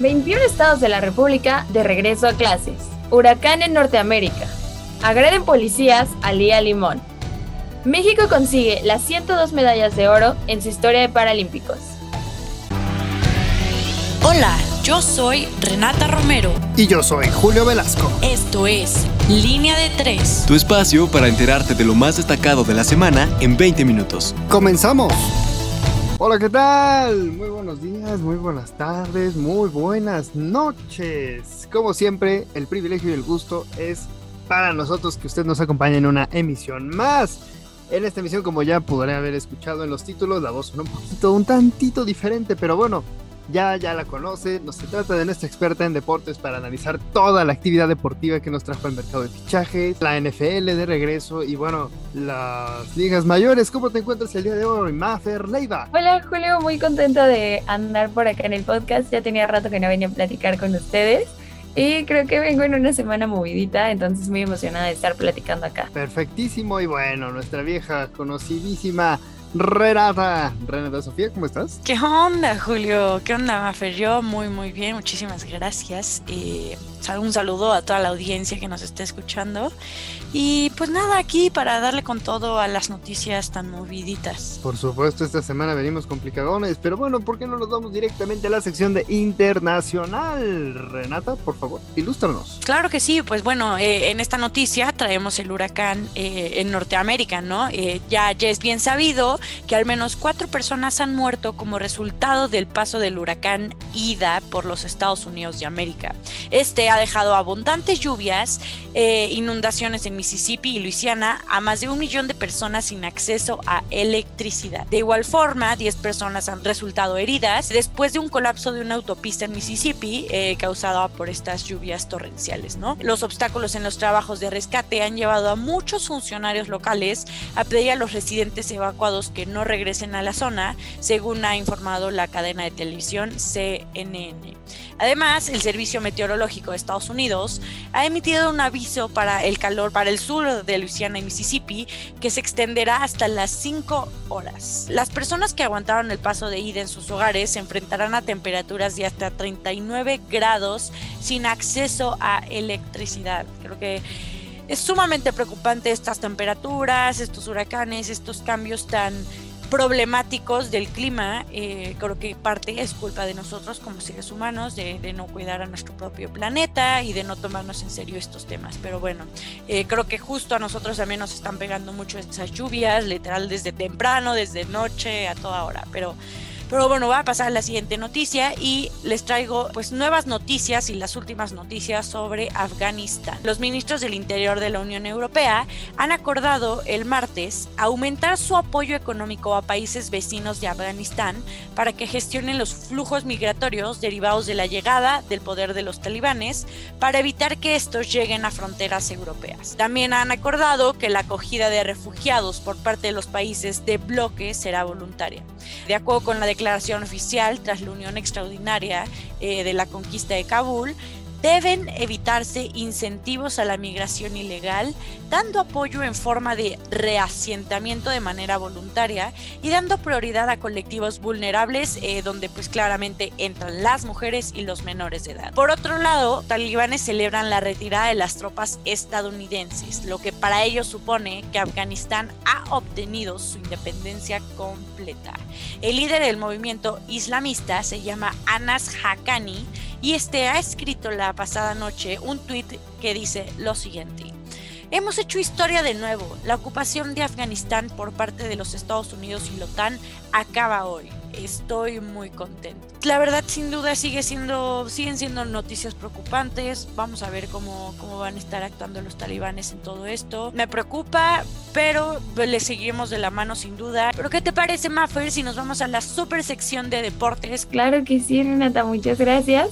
21 estados de la República de regreso a clases. Huracán en Norteamérica. Agreden policías a Lía Limón. México consigue las 102 medallas de oro en su historia de Paralímpicos. Hola, yo soy Renata Romero. Y yo soy Julio Velasco. Esto es Línea de Tres. Tu espacio para enterarte de lo más destacado de la semana en 20 minutos. ¡Comenzamos! Hola, ¿qué tal? Muy buenos días, muy buenas tardes, muy buenas noches. Como siempre, el privilegio y el gusto es para nosotros que usted nos acompañe en una emisión más. En esta emisión, como ya podré haber escuchado en los títulos, la voz un poquito, un tantito diferente, pero bueno, ya, ya la conoce. Nos se trata de nuestra experta en deportes para analizar toda la actividad deportiva que nos trajo el mercado de fichajes, la NFL de regreso y bueno, las ligas mayores. ¿Cómo te encuentras el día de hoy, Mafer Leiva? Hola Julio, muy contenta de andar por acá en el podcast. Ya tenía rato que no venía a platicar con ustedes. Y creo que vengo en una semana movidita, entonces muy emocionada de estar platicando acá. Perfectísimo y bueno, nuestra vieja conocidísima Renata. Renata Sofía, ¿cómo estás? ¿Qué onda, Julio? ¿Qué onda, Mafer? Yo muy, muy bien, muchísimas gracias. Eh, un saludo a toda la audiencia que nos esté escuchando. Y pues nada, aquí para darle con todo a las noticias tan moviditas. Por supuesto, esta semana venimos complicadones, pero bueno, ¿por qué no nos vamos directamente a la sección de internacional? Renata, por favor, ilústranos. Claro que sí, pues bueno, eh, en esta noticia traemos el huracán eh, en Norteamérica, ¿no? ya, ya es bien sabido que al menos cuatro personas han muerto como resultado del paso del huracán Ida por los Estados Unidos de América. Este ha dejado abundantes lluvias, eh, inundaciones en Mississippi y Luisiana a más de un millón de personas sin acceso a electricidad. De igual forma, 10 personas han resultado heridas después de un colapso de una autopista en Mississippi eh, causada por estas lluvias torrenciales. Los obstáculos en los trabajos de rescate han llevado a muchos funcionarios locales a pedir a los residentes evacuados que no regresen a la zona, según ha informado la cadena de televisión CNN. Además, el Servicio Meteorológico de Estados Unidos ha emitido un aviso para el calor para el sur de Luisiana y Mississippi que se extenderá hasta las 5 horas. Las personas que aguantaron el paso de ida en sus hogares se enfrentarán a temperaturas de hasta 39 grados sin acceso a electricidad. Creo que es sumamente preocupante estas temperaturas, estos huracanes, estos cambios tan problemáticos del clima. Eh, creo que parte es culpa de nosotros como seres humanos, de, no cuidar a nuestro propio planeta y de no tomarnos en serio estos temas. Pero bueno, eh, creo que justo a nosotros también nos están pegando mucho estas lluvias, literal desde temprano, desde noche, a toda hora. Pero pero bueno, va a pasar a la siguiente noticia y les traigo pues nuevas noticias y las últimas noticias sobre Afganistán. Los ministros del Interior de la Unión Europea han acordado el martes aumentar su apoyo económico a países vecinos de Afganistán para que gestionen los flujos migratorios derivados de la llegada del poder de los talibanes para evitar que estos lleguen a fronteras europeas. También han acordado que la acogida de refugiados por parte de los países de bloque será voluntaria. De acuerdo con la declaración oficial tras la unión extraordinaria eh, de la conquista de Kabul, deben evitarse incentivos a la migración ilegal, dando apoyo en forma de reasentamiento de manera voluntaria y dando prioridad a colectivos vulnerables eh, donde pues claramente entran las mujeres y los menores de edad. Por otro lado, talibanes celebran la retirada de las tropas estadounidenses, lo que para ellos supone que Afganistán ha obtenido su independencia completa. El líder del movimiento islamista se llama Anas Haqqani y este ha escrito la pasada noche un tuit que dice lo siguiente. Hemos hecho historia de nuevo. La ocupación de Afganistán por parte de los Estados Unidos y la OTAN acaba hoy. Estoy muy contento. La verdad, sin duda, sigue siendo, siguen siendo noticias preocupantes. Vamos a ver cómo, cómo van a estar actuando los talibanes en todo esto. Me preocupa, pero le seguimos de la mano sin duda. Pero ¿qué te parece, Maffer, si nos vamos a la super sección de deportes? Claro que sí, Renata, muchas gracias.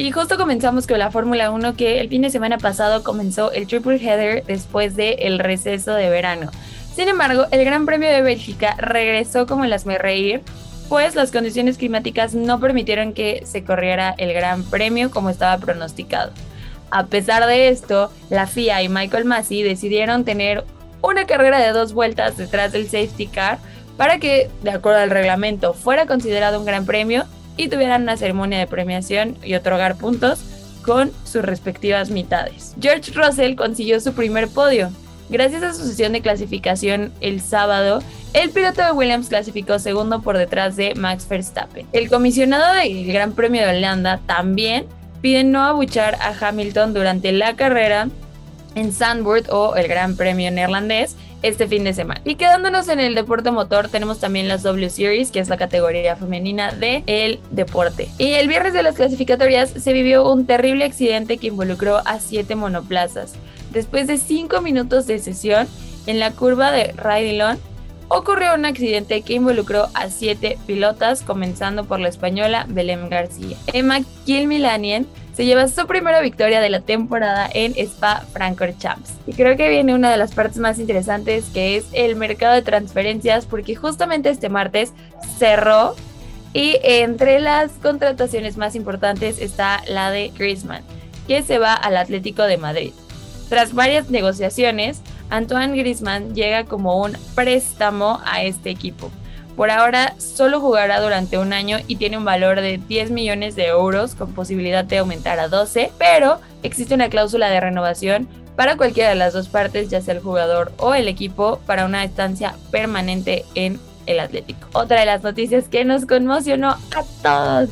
Y justo comenzamos con la Fórmula 1 que el fin de semana pasado comenzó el triple header después del el receso de verano. Sin embargo, el Gran Premio de Bélgica regresó como el reír, pues las condiciones climáticas no permitieron que se corriera el Gran Premio como estaba pronosticado. A pesar de esto, la FIA y Michael Massey decidieron tener una carrera de dos vueltas detrás del safety car para que, de acuerdo al reglamento, fuera considerado un gran premio y tuvieran una ceremonia de premiación y otorgar puntos con sus respectivas mitades. George Russell consiguió su primer podio. Gracias a su sesión de clasificación el sábado, el piloto de Williams clasificó segundo por detrás de Max Verstappen. El comisionado del Gran Premio de Holanda también pide no abuchar a Hamilton durante la carrera en Zandvoort o el Gran Premio neerlandés este fin de semana. Y quedándonos en el deporte motor, tenemos también las W Series, que es la categoría femenina de el deporte. Y el viernes de las clasificatorias se vivió un terrible accidente que involucró a siete monoplazas. Después de cinco minutos de sesión, en la curva de Raidillon, ocurrió un accidente que involucró a siete pilotas, comenzando por la española Belém García. Emma Kilmilanien se lleva su primera victoria de la temporada en Spa Francorchamps. Y creo que viene una de las partes más interesantes que es el mercado de transferencias porque justamente este martes cerró y entre las contrataciones más importantes está la de Griezmann, que se va al Atlético de Madrid. Tras varias negociaciones, Antoine Griezmann llega como un préstamo a este equipo. Por ahora solo jugará durante un año y tiene un valor de 10 millones de euros con posibilidad de aumentar a 12, pero existe una cláusula de renovación para cualquiera de las dos partes, ya sea el jugador o el equipo, para una estancia permanente en el Atlético. Otra de las noticias que nos conmocionó a todos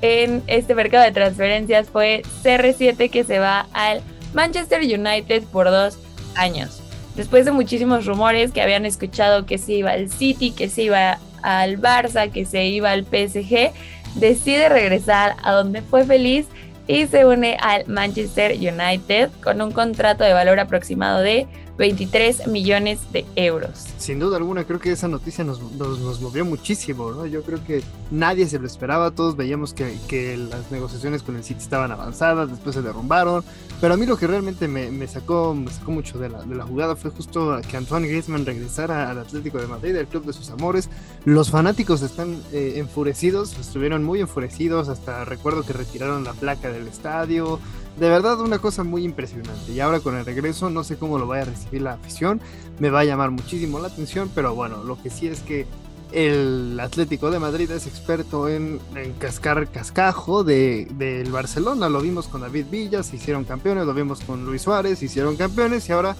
en este mercado de transferencias fue CR7 que se va al Manchester United por dos años después de muchísimos rumores que habían escuchado que se iba al City, que se iba al Barça, que se iba al PSG, decide regresar a donde fue feliz y se une al Manchester United con un contrato de valor aproximado de 23 millones de euros. Sin duda alguna, creo que esa noticia nos, nos, movió muchísimo, ¿no? Yo creo que nadie se lo esperaba, todos veíamos que, que, las negociaciones con el City estaban avanzadas, después se derrumbaron, pero a mí lo que realmente me, me sacó, me sacó mucho de la, de la, jugada fue justo que Antoine Griezmann regresara al Atlético de Madrid, el club de sus amores. Los fanáticos están eh, enfurecidos, estuvieron muy enfurecidos, hasta recuerdo que retiraron la placa del estadio, de verdad una cosa muy impresionante. Y ahora con el regreso no sé cómo lo vaya a recibir la afición. Me va a llamar muchísimo la atención, pero bueno, lo que sí es que el Atlético de Madrid es experto en, cascar cascajo del de, Barcelona. Lo vimos con David Villa, se hicieron campeones, lo vimos con Luis Suárez, se hicieron campeones y ahora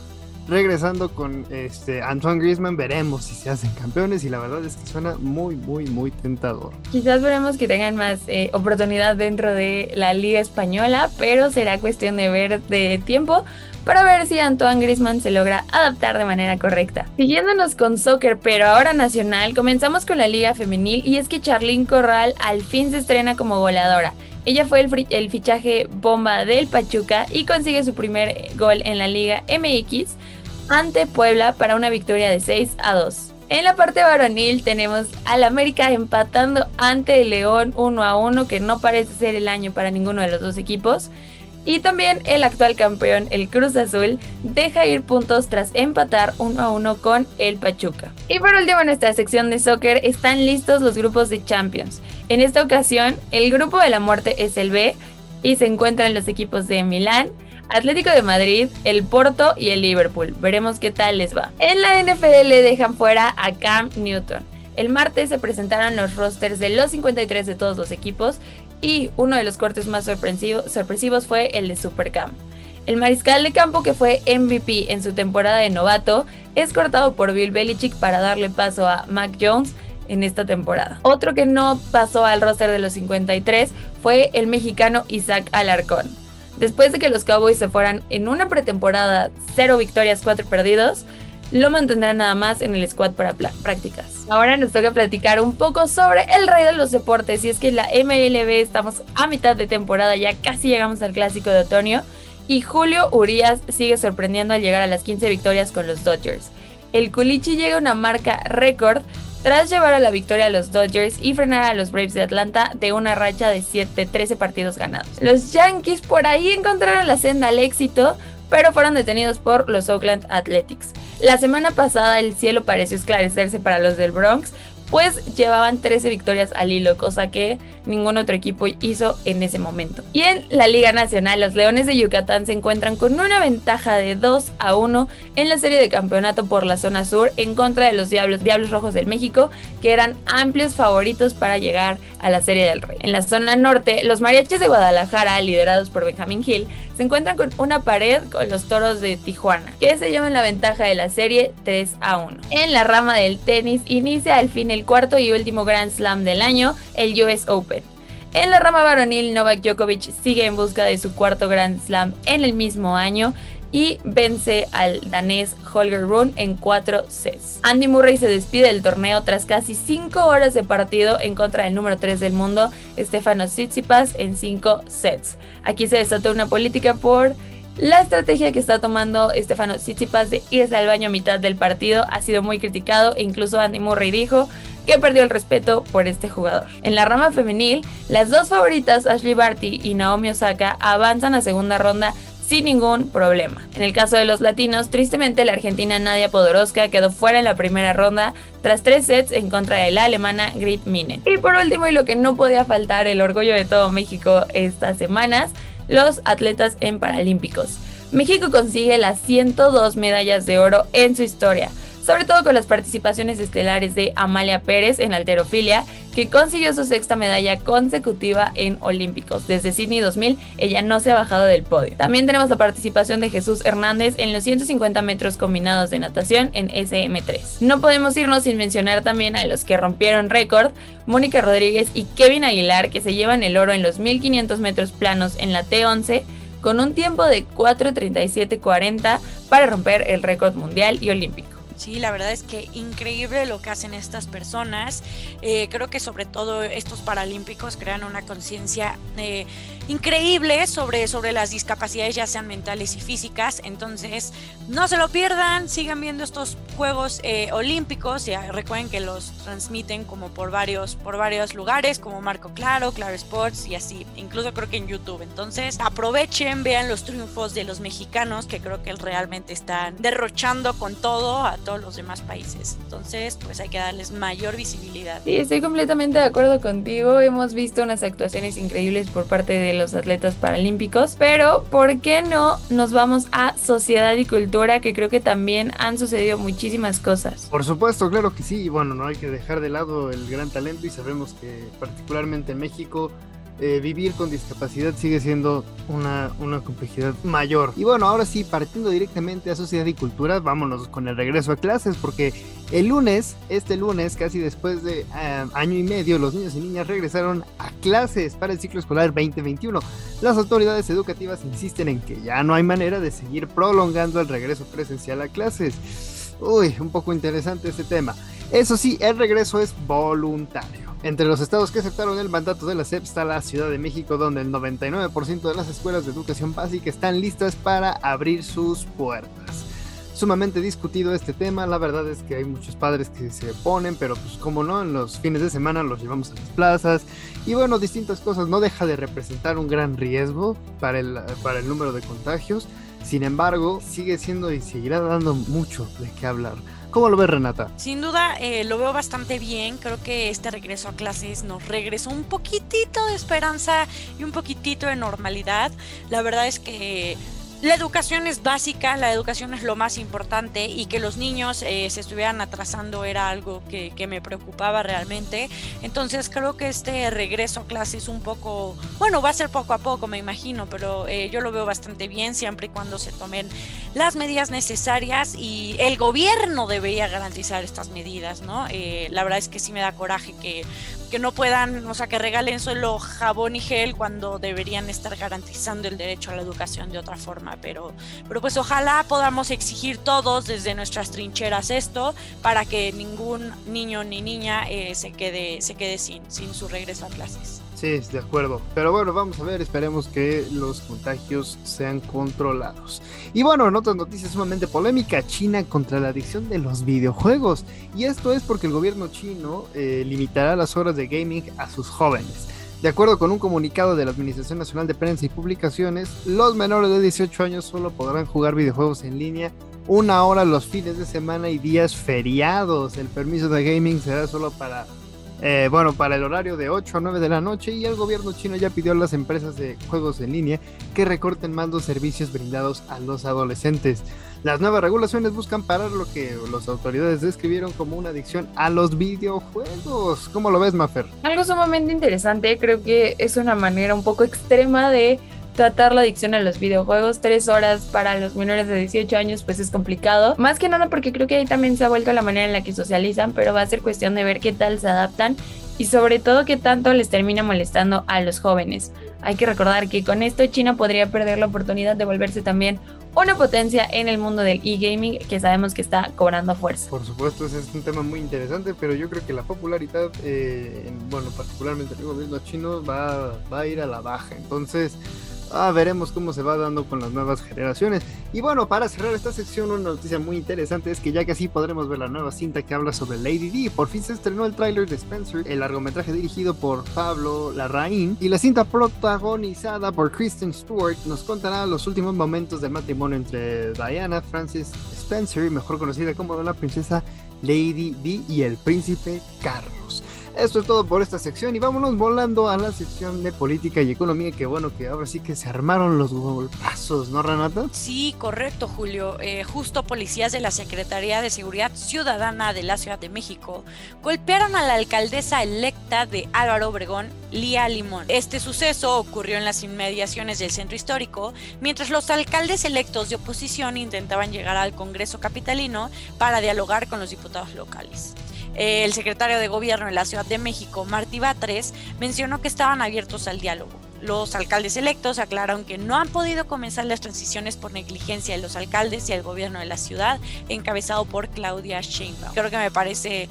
regresando con este Antoine Griezmann, veremos si se hacen campeones y la verdad es que suena muy, muy, muy tentador. Quizás veremos que tengan más eh, oportunidad dentro de la Liga Española, pero será cuestión de ver de tiempo para ver si Antoine Griezmann se logra adaptar de manera correcta. Siguiéndonos con soccer, pero ahora nacional, comenzamos con la Liga Femenil y es que Charlene Corral al fin se estrena como goleadora. Ella fue el, el, fichaje bomba del Pachuca y consigue su primer gol en la Liga MX ante Puebla para una victoria de 6 a 2. En la parte varonil tenemos al América empatando ante el León 1 a 1, que no parece ser el año para ninguno de los dos equipos. Y también el actual campeón, el Cruz Azul, deja ir puntos tras empatar 1 a 1 con el Pachuca. Y por último en nuestra sección de soccer están listos los grupos de Champions. En esta ocasión, el grupo de la muerte es el B y se encuentran los equipos de Milán, Atlético de Madrid, el Porto y el Liverpool. Veremos qué tal les va. En la NFL dejan fuera a Cam Newton. El martes se presentaron los rosters de los 53 de todos los equipos y uno de los cortes más sorpresivos fue el de Supercam. El mariscal de campo que fue MVP en su temporada de novato es cortado por Bill Belichick para darle paso a Mac Jones en esta temporada. Otro que no pasó al roster de los 53 fue el mexicano Isaac Alarcón. Después de que los Cowboys se fueran en una pretemporada 0 victorias, 4 perdidos, lo mantendrán nada más en el squad para prácticas. Ahora nos toca platicar un poco sobre el rey de los deportes y es que la MLB estamos a mitad de temporada, ya casi llegamos al clásico de otoño y Julio Urias sigue sorprendiendo al llegar a las 15 victorias con los Dodgers. El Culichi llega a una marca récord tras llevar a la victoria a los Dodgers y frenar a los Braves de Atlanta de una racha de 7, 13 partidos ganados. Los Yankees por ahí encontraron la senda al éxito, pero fueron detenidos por los Oakland Athletics. La semana pasada el cielo pareció esclarecerse para los del Bronx, pues llevaban 13 victorias al hilo, cosa que ningún otro equipo hizo en ese momento. Y en la Liga Nacional, los Leones de Yucatán se encuentran con una ventaja de 2 a 1 en la serie de campeonato por la zona sur en contra de los Diablos, Rojos del México, que eran amplios favoritos para llegar a la Serie del Rey. En la zona norte, los Mariachis de Guadalajara, liderados por Benjamin Hill, se encuentran con una pared con los Toros de Tijuana, que se llevan la ventaja de la serie 3 a 1. En la rama del tenis, inicia al fin el cuarto y último Grand Slam del año, el US Open. En la rama varonil, Novak Djokovic sigue en busca de su cuarto Grand Slam en el mismo año y vence al danés Holger Rune en 4 sets. Andy Murray se despide del torneo tras casi 5 horas de partido en contra del número 3 del mundo, Stefano Tsitsipas, en 5 sets. Aquí se desató una política por la estrategia que está tomando Stefano Tsitsipas de irse al baño a mitad del partido ha sido muy criticado e incluso Andy Murray dijo que perdió el respeto por este jugador. En la rama femenil, las dos favoritas, Ashley Barty y Naomi Osaka, avanzan a segunda ronda sin ningún problema. En el caso de los latinos, tristemente la argentina Nadia Podoroska quedó fuera en la primera ronda tras tres sets en contra de la alemana Grit Minen. Y por último, y lo que no podía faltar, el orgullo de todo México estas semanas, los atletas en Paralímpicos. México consigue las 102 medallas de oro en su historia sobre todo con las participaciones estelares de Amalia Pérez en alterofilia, que consiguió su sexta medalla consecutiva en Olímpicos. Desde Sydney 2000, ella no se ha bajado del podio. También tenemos la participación de Jesús Hernández en los 150 metros combinados de natación en SM3. No podemos irnos sin mencionar también a los que rompieron récord, Mónica Rodríguez y Kevin Aguilar, que se llevan el oro en los 1500 metros planos en la T11 con un tiempo de 4.37.40 para romper el récord mundial y olímpico. Sí, la verdad es que increíble lo que hacen estas personas. Eh, creo que sobre todo estos paralímpicos crean una conciencia eh, increíble sobre, sobre las discapacidades, ya sean mentales y físicas. Entonces, no se lo pierdan, sigan viendo estos Juegos eh, Olímpicos. Y recuerden que los transmiten como por varios, por varios lugares, como Marco Claro, Claro Sports y así. Incluso creo que en YouTube. Entonces, aprovechen, vean los triunfos de los mexicanos, que creo que realmente están derrochando con todo los demás países. Entonces, pues hay que darles mayor visibilidad. Sí, estoy completamente de acuerdo contigo. Hemos visto unas actuaciones increíbles por parte de los atletas paralímpicos, pero ¿por qué no nos vamos a sociedad y cultura que creo que también han sucedido muchísimas cosas? Por supuesto, claro que sí. Y bueno, no hay que dejar de lado el gran talento y sabemos que particularmente en México eh, vivir con discapacidad sigue siendo una, una, complejidad mayor. Y bueno, ahora sí, partiendo directamente a sociedad y cultura, vámonos con el regreso a clases, porque el lunes, este lunes, casi después de eh, año y medio, los niños y niñas regresaron a clases para el ciclo escolar 2021. Las autoridades educativas insisten en que ya no hay manera de seguir prolongando el regreso presencial a clases. Uy, un poco interesante este tema. Eso sí, el regreso es voluntario. Entre los estados que aceptaron el mandato de la SEP está la Ciudad de México, donde el 99% de las escuelas de educación básica están listas para abrir sus puertas. Sumamente discutido este tema, la verdad es que hay muchos padres que se oponen, pero pues como no, en los fines de semana los llevamos a las plazas y bueno, distintas cosas, no deja de representar un gran riesgo para el, para el número de contagios, sin embargo, sigue siendo y seguirá dando mucho de qué hablar. ¿Cómo lo ves, Renata? Sin duda, eh, lo veo bastante bien. Creo que este regreso a clases nos regresó un poquitito de esperanza y un poquitito de normalidad. La verdad es que la educación es básica, la educación es lo más importante y que los niños eh, se estuvieran atrasando era algo que, me preocupaba realmente. Entonces creo que este regreso a clases un poco, bueno, va a ser poco a poco, me imagino, pero eh, yo lo veo bastante bien siempre y cuando se tomen las medidas necesarias y el gobierno debería garantizar estas medidas, ¿no? Eh, la verdad es que sí me da coraje que que no puedan, o sea, que regalen solo jabón y gel cuando deberían estar garantizando el derecho a la educación de otra forma. Pero, pero pues ojalá podamos exigir todos desde nuestras trincheras esto para que ningún niño ni niña eh, se quede, se quede sin, sin su regreso a clases. Sí, de acuerdo. Pero bueno, vamos a ver, esperemos que los contagios sean controlados. Y bueno, en otras noticias sumamente polémica, China contra la adicción de los videojuegos. Y esto es porque el gobierno chino eh, limitará las horas de gaming a sus jóvenes. De acuerdo con un comunicado de la Administración Nacional de Prensa y Publicaciones, los menores de 18 años solo podrán jugar videojuegos en línea una hora los fines de semana y días feriados. El permiso de gaming será solo para, eh, bueno, para el horario de 8 a 9 de la noche y el gobierno chino ya pidió a las empresas de juegos en línea que recorten más los servicios brindados a los adolescentes. Las nuevas regulaciones buscan parar lo que las autoridades describieron como una adicción a los videojuegos. ¿Cómo lo ves, Mafer? Algo sumamente interesante, creo que es una manera un poco extrema de tratar la adicción a los videojuegos. Tres horas para los menores de 18 años pues es complicado. Más que nada porque creo que ahí también se ha vuelto la manera en la que socializan, pero va a ser cuestión de ver qué tal se adaptan y sobre todo qué tanto les termina molestando a los jóvenes. Hay que recordar que con esto China podría perder la oportunidad de volverse también una potencia en el mundo del e-gaming que sabemos que está cobrando fuerza. Por supuesto, ese es un tema muy interesante, pero yo creo que la popularidad, eh, bueno, particularmente el gobierno chino, va, va a ir a la baja. Entonces, Ah, veremos cómo se va dando con las nuevas generaciones. Y bueno, para cerrar esta sección, una noticia muy interesante es que ya que así podremos ver la nueva cinta que habla sobre Lady D. Por fin se estrenó el tráiler de Spencer, el largometraje dirigido por Pablo Larraín y la cinta protagonizada por Kristen Stewart nos contará los últimos momentos del matrimonio entre Diana Francis Spencer, mejor conocida como la princesa Lady D y el príncipe Carlos. Esto es todo por esta sección y vámonos volando a la sección de política y economía, que bueno, que ahora sí que se armaron los golpazos, ¿no, Renata? Sí, correcto, Julio. Eh, justo policías de la Secretaría de Seguridad Ciudadana de la Ciudad de México golpearon a la alcaldesa electa de Álvaro Obregón, Lía Limón. Este suceso ocurrió en las inmediaciones del centro histórico, mientras los alcaldes electos de oposición intentaban llegar al Congreso Capitalino para dialogar con los diputados locales. El secretario de Gobierno de la Ciudad de México, Martí Batres, mencionó que estaban abiertos al diálogo. Los alcaldes electos aclararon que no han podido comenzar las transiciones por negligencia de los alcaldes y el gobierno de la ciudad, encabezado por Claudia Sheinbaum. Creo que me parece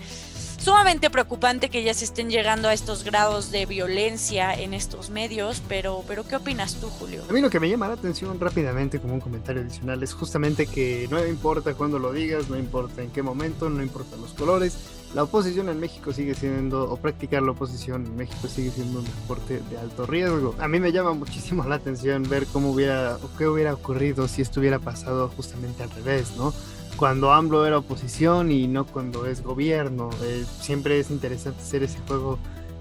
sumamente preocupante que ya se estén llegando a estos grados de violencia en estos medios, pero, pero ¿qué opinas tú, Julio? A mí lo que me llama la atención rápidamente como un comentario adicional es justamente que no importa cuándo lo digas, no importa en qué momento, no importa los colores, la oposición en México sigue siendo, o practicar la oposición en México sigue siendo un deporte de alto riesgo. A mí me llama muchísimo la atención ver cómo hubiera, o qué hubiera ocurrido si esto hubiera pasado justamente al revés, ¿no? Cuando AMLO era oposición y no cuando es gobierno. Eh, siempre es interesante hacer ese juego,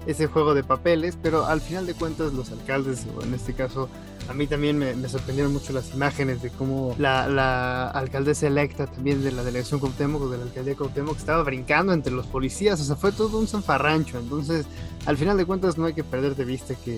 ese juego de papeles, pero al final de cuentas los alcaldes, en este caso a mí también me, sorprendieron mucho las imágenes de cómo la, alcaldesa electa también de la delegación Cuauhtémoc de la alcaldía Cuauhtémoc estaba brincando entre los policías, o sea, fue todo un zanfarrancho. Entonces, al final de cuentas, no hay que perder de vista que,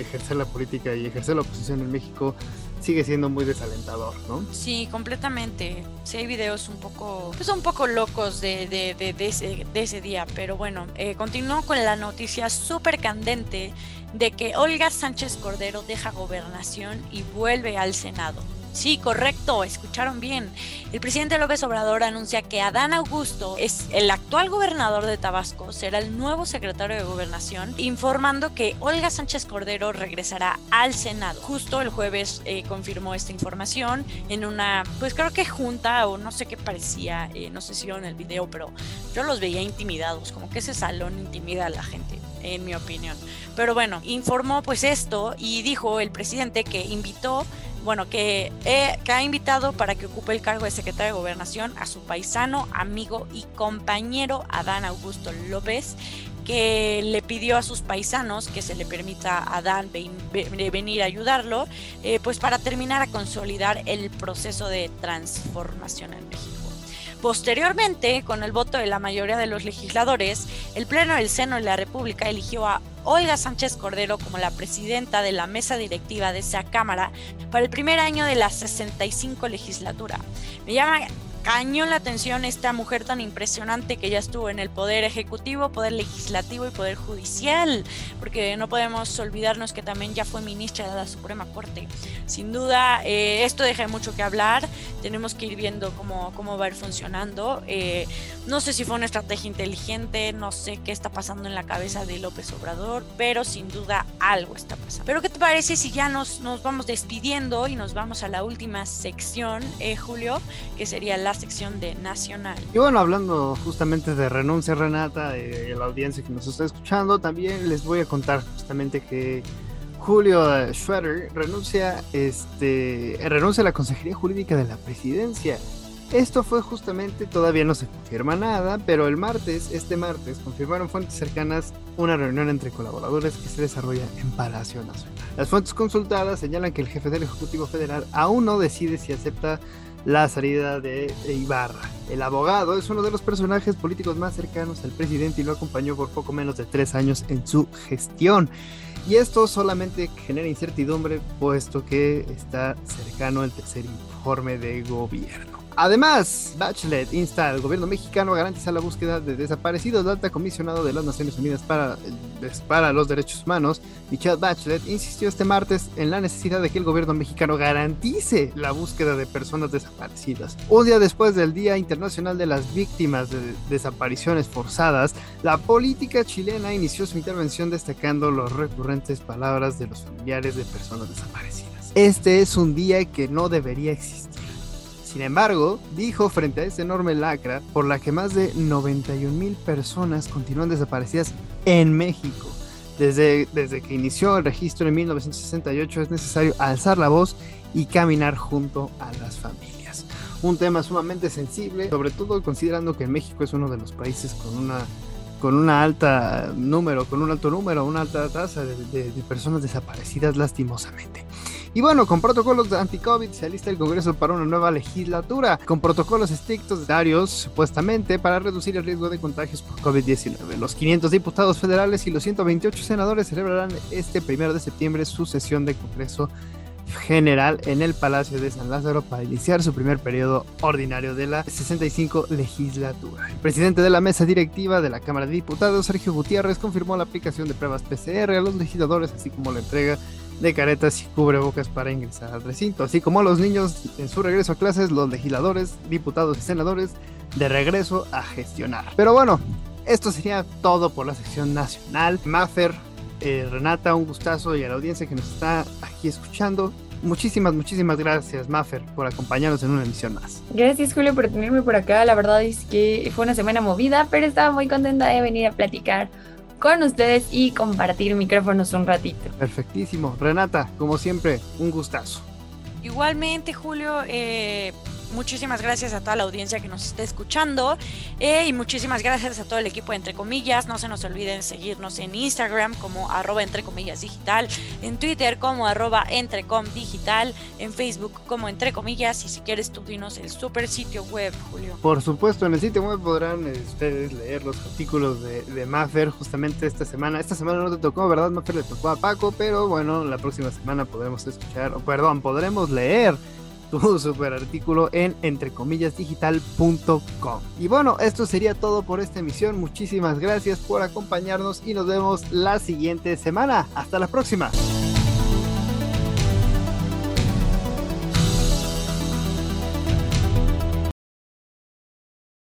ejercer la política y ejercer la oposición en México sigue siendo muy desalentador, ¿no? Sí, completamente. Sí, hay videos un poco, pues un poco locos de, de, de, ese, de ese, día, pero bueno, eh, continuó con la noticia súper candente de que Olga Sánchez Cordero deja gobernación y vuelve al Senado. Sí, correcto, escucharon bien. El presidente López Obrador anuncia que Adán Augusto es el actual gobernador de Tabasco, será el nuevo secretario de gobernación, informando que Olga Sánchez Cordero regresará al Senado. Justo el jueves eh, confirmó esta información en una, pues creo que junta o no sé qué parecía, eh, no sé si vieron el video, pero yo los veía intimidados, como que ese salón intimida a la gente en mi opinión. Pero bueno, informó pues esto y dijo el presidente que invitó, bueno, que, que ha invitado para que ocupe el cargo de secretario de gobernación a su paisano, amigo y compañero Adán Augusto López que le pidió a sus paisanos que se le permita a Adán venir a ayudarlo, eh, pues para terminar a consolidar el proceso de transformación en México. Posteriormente, con el voto de la mayoría de los legisladores, el Pleno del Seno de la República eligió a Olga Sánchez Cordero como la presidenta de la mesa directiva de esa Cámara para el primer año de la 65 legislatura. Me llama cañón la atención esta mujer tan impresionante que ya estuvo en el poder ejecutivo, poder legislativo y poder judicial, porque no podemos olvidarnos que también ya fue ministra de la Suprema Corte. Sin duda, eh, esto deja mucho que hablar, tenemos que ir viendo cómo, cómo va a ir funcionando. Eh, no sé si fue una estrategia inteligente, no sé qué está pasando en la cabeza de López Obrador, pero sin duda algo está pasando. Pero ¿qué te parece si ya nos, nos vamos despidiendo y nos vamos a la última sección, eh, Julio, que sería la sección de Nacional. Y bueno, hablando justamente de renuncia, Renata, y la audiencia que nos está escuchando, también les voy a contar justamente que Julio Schroeder renuncia, este, renuncia a la Consejería Jurídica de la Presidencia. Esto fue justamente, todavía no se confirma nada, pero el martes, este martes, confirmaron fuentes cercanas una reunión entre colaboradores que se desarrolla en Palacio Nacional. Las fuentes consultadas señalan que el jefe del Ejecutivo Federal aún no decide si acepta la salida de Ibarra. El abogado es uno de los personajes políticos más cercanos al presidente y lo acompañó por poco menos de tres años en su gestión. Y esto solamente genera incertidumbre puesto que está cercano el tercer informe de gobierno. Además, Bachelet insta al gobierno mexicano a garantizar la búsqueda de desaparecidos. El alta comisionado de las Naciones Unidas para, para los Derechos Humanos, Michelle Bachelet, insistió este martes en la necesidad de que el gobierno mexicano garantice la búsqueda de personas desaparecidas. Un día después del Día Internacional de las Víctimas de Desapariciones Forzadas, la política chilena inició su intervención destacando las recurrentes palabras de los familiares de personas desaparecidas. Este es un día que no debería existir sin embargo, dijo frente a esta enorme lacra por la que más de 91 mil personas continúan desaparecidas en México. Desde, desde que inició el registro en 1968 es necesario alzar la voz y caminar junto a las familias. Un tema sumamente sensible, sobre todo considerando que México es uno de los países con una con una alta número, con un alto número, una alta tasa de, de personas desaparecidas lastimosamente. Y bueno, con protocolos anti-COVID se alista el Congreso para una nueva legislatura, con protocolos estrictos diarios, supuestamente, para reducir el riesgo de contagios por COVID-19. Los 500 diputados federales y los 128 senadores celebrarán este primero de septiembre su sesión de Congreso general en el Palacio de San Lázaro para iniciar su primer periodo ordinario de la 65 legislatura. El presidente de la mesa directiva de la Cámara de Diputados, Sergio Gutiérrez, confirmó la aplicación de pruebas PCR a los legisladores, así como la entrega de caretas y cubrebocas para ingresar al recinto, así como a los niños en su regreso a clases, los legisladores, diputados y senadores de regreso a gestionar. Pero bueno, esto sería todo por la sección nacional. Maffer, eh, Renata, un gustazo y a la audiencia que nos está aquí escuchando. Muchísimas, muchísimas gracias, Maffer, por acompañarnos en una emisión más. Gracias, Julio, por tenerme por acá. La verdad es que fue una semana movida, pero estaba muy contenta de venir a platicar con ustedes y compartir micrófonos un ratito. Perfectísimo. Renata, como siempre, un gustazo. Igualmente, Julio, eh, muchísimas gracias a toda la audiencia que nos está escuchando eh, y muchísimas gracias a todo el equipo Entre Comillas. No se nos olviden seguirnos en Instagram como arroba Entre Comillas Digital, en Twitter como arroba Entrecom Digital, en Facebook como Entre Comillas y si quieres tú dinos el super sitio web, Julio. Por supuesto, en el sitio web podrán eh, ustedes leer los artículos de, Maffer justamente esta semana. Esta semana no te tocó, ¿verdad? Maffer le tocó a Paco, pero bueno, la próxima semana podremos escuchar, perdón, podremos leer tu super artículo en entrecomillasdigital.com. Y bueno, esto sería todo por esta emisión. Muchísimas gracias por acompañarnos y nos vemos la siguiente semana. Hasta la próxima.